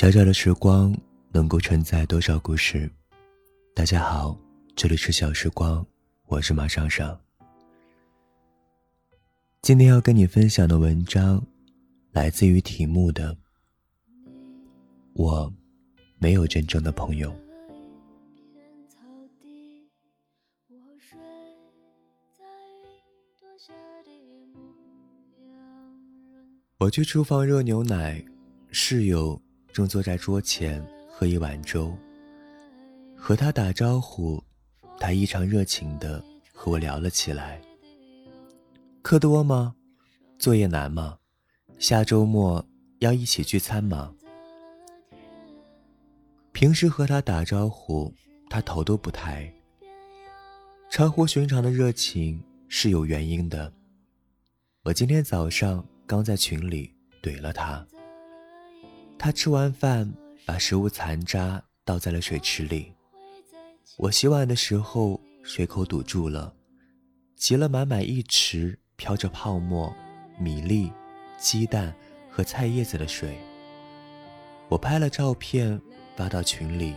小小的时光能够承载多少故事？大家好，这里是小时光，我是马尚尚。今天要跟你分享的文章，来自于题目的“我没有真正的朋友”。我去厨房热牛奶，室友正坐在桌前喝一碗粥。和他打招呼，他异常热情的和我聊了起来。课多吗？作业难吗？下周末要一起聚餐吗？平时和他打招呼，他头都不抬。超乎寻常的热情是有原因的。我今天早上。刚在群里怼了他，他吃完饭把食物残渣倒在了水池里。我洗碗的时候水口堵住了，积了满满一池飘着泡沫、米粒、鸡蛋和菜叶子的水。我拍了照片发到群里，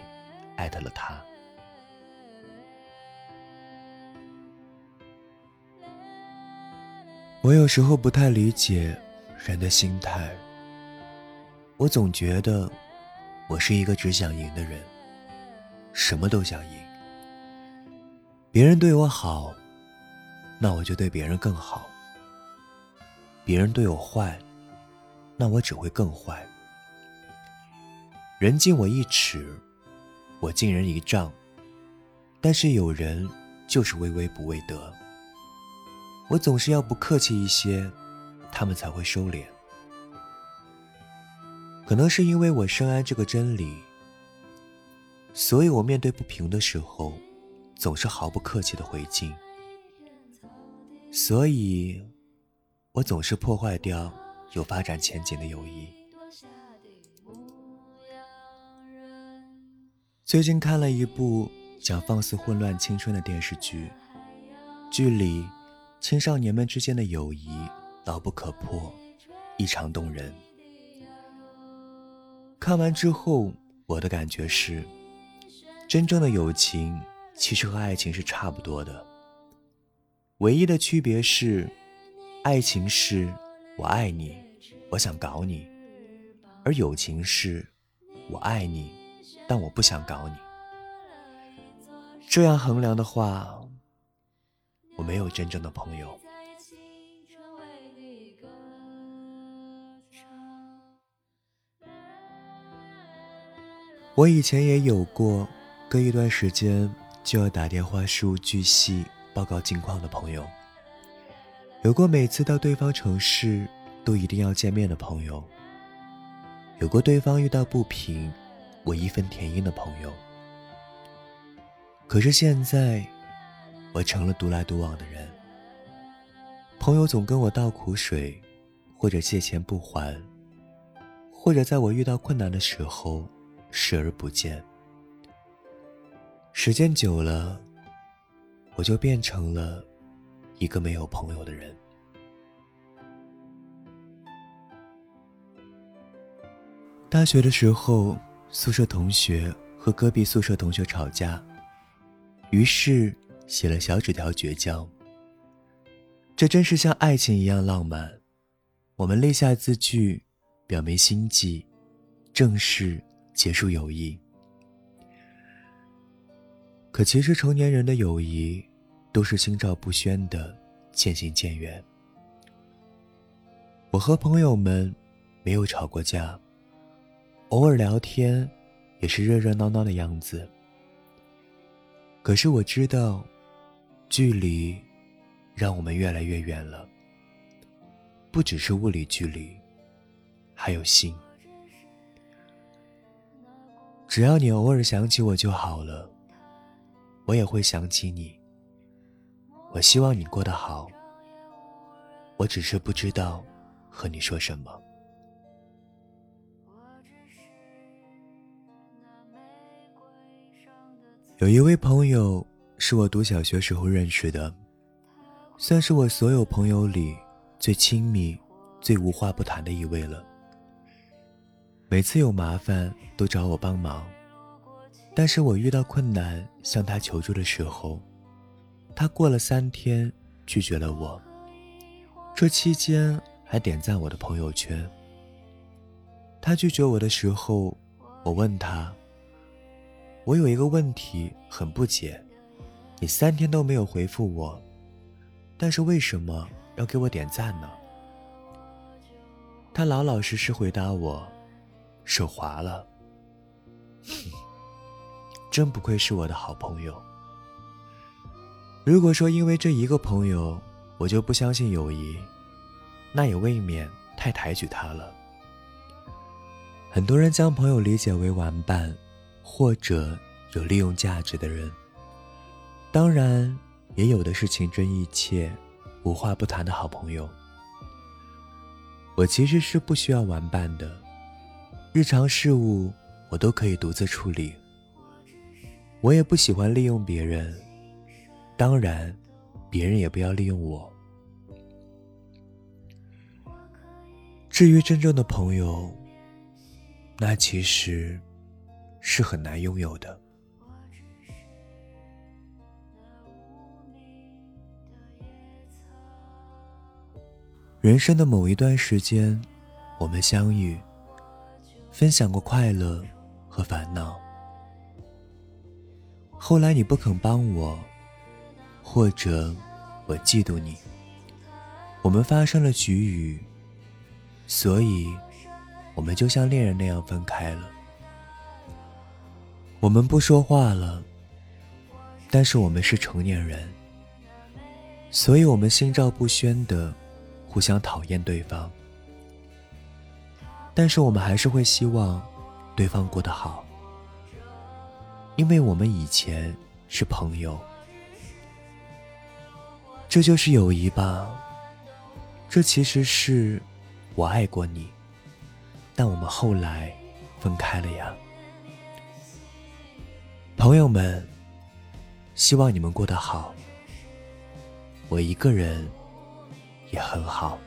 艾特了他。我有时候不太理解人的心态。我总觉得我是一个只想赢的人，什么都想赢。别人对我好，那我就对别人更好；别人对我坏，那我只会更坏。人敬我一尺，我敬人一丈。但是有人就是微微不为德。我总是要不客气一些，他们才会收敛。可能是因为我深谙这个真理，所以我面对不平的时候，总是毫不客气的回敬。所以，我总是破坏掉有发展前景的友谊。最近看了一部讲放肆混乱青春的电视剧，剧里。青少年们之间的友谊牢不可破，异常动人。看完之后，我的感觉是，真正的友情其实和爱情是差不多的，唯一的区别是，爱情是我爱你，我想搞你，而友情是我爱你，但我不想搞你。这样衡量的话。我没有真正的朋友。我以前也有过，隔一段时间就要打电话事无巨细报告近况的朋友。有过每次到对方城市都一定要见面的朋友。有过对方遇到不平，我义愤填膺的朋友。可是现在。我成了独来独往的人，朋友总跟我倒苦水，或者借钱不还，或者在我遇到困难的时候视而不见。时间久了，我就变成了一个没有朋友的人。大学的时候，宿舍同学和隔壁宿舍同学吵架，于是。写了小纸条绝交，这真是像爱情一样浪漫。我们立下字据，表明心迹，正式结束友谊。可其实成年人的友谊，都是心照不宣的渐行渐远。我和朋友们没有吵过架，偶尔聊天也是热热闹闹的样子。可是我知道。距离，让我们越来越远了。不只是物理距离，还有心。只要你偶尔想起我就好了，我也会想起你。我希望你过得好。我只是不知道和你说什么。有一位朋友。是我读小学时候认识的，算是我所有朋友里最亲密、最无话不谈的一位了。每次有麻烦都找我帮忙，但是我遇到困难向他求助的时候，他过了三天拒绝了我。这期间还点赞我的朋友圈。他拒绝我的时候，我问他：“我有一个问题很不解，你三天都没有回复我，但是为什么要给我点赞呢？”他老老实实回答我：“手滑了。”真不愧是我的好朋友。如果说因为这一个朋友，我就不相信友谊，那也未免太抬举他了。很多人将朋友理解为玩伴，或者有利用价值的人。当然，也有的是情真意切、无话不谈的好朋友。我其实是不需要玩伴的，日常事务我都可以独自处理。我也不喜欢利用别人，当然，别人也不要利用我。至于真正的朋友，那其实是很难拥有的。人生的某一段时间，我们相遇，分享过快乐和烦恼。后来你不肯帮我，或者我嫉妒你，我们发生了局龉，所以。我们就像恋人那样分开了，我们不说话了。但是我们是成年人，所以我们心照不宣的互相讨厌对方。但是我们还是会希望对方过得好，因为我们以前是朋友。这就是友谊吧？这其实是我爱过你。但我们后来分开了呀，朋友们，希望你们过得好。我一个人也很好。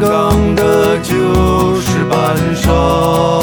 刚的就是半生。